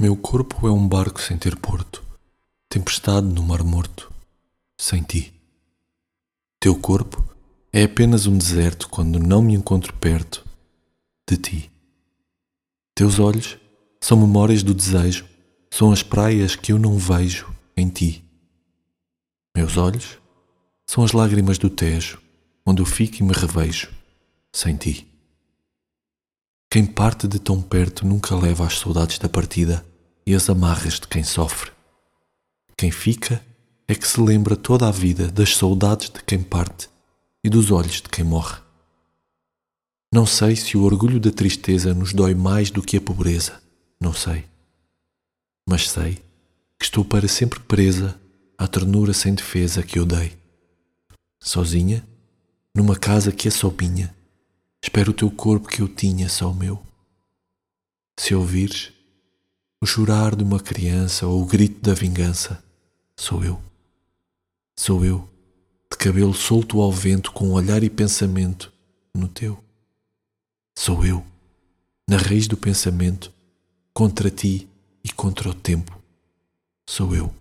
Meu corpo é um barco sem ter porto, tempestade no mar morto, sem ti. Teu corpo é apenas um deserto quando não me encontro perto de ti. Teus olhos são memórias do desejo, são as praias que eu não vejo em ti. Meus olhos são as lágrimas do Tejo, onde eu fico e me revejo sem ti. Quem parte de tão perto nunca leva as saudades da partida e as amarras de quem sofre. Quem fica é que se lembra toda a vida das saudades de quem parte e dos olhos de quem morre. Não sei se o orgulho da tristeza nos dói mais do que a pobreza, não sei. Mas sei que estou para sempre presa à ternura sem defesa que eu dei. Sozinha, numa casa que é só minha, espero o teu corpo que eu tinha só o meu. Se ouvires, o chorar de uma criança ou o grito da vingança, sou eu. Sou eu, de cabelo solto ao vento, com olhar e pensamento no teu. Sou eu, na raiz do pensamento, contra ti e contra o tempo. Sou eu.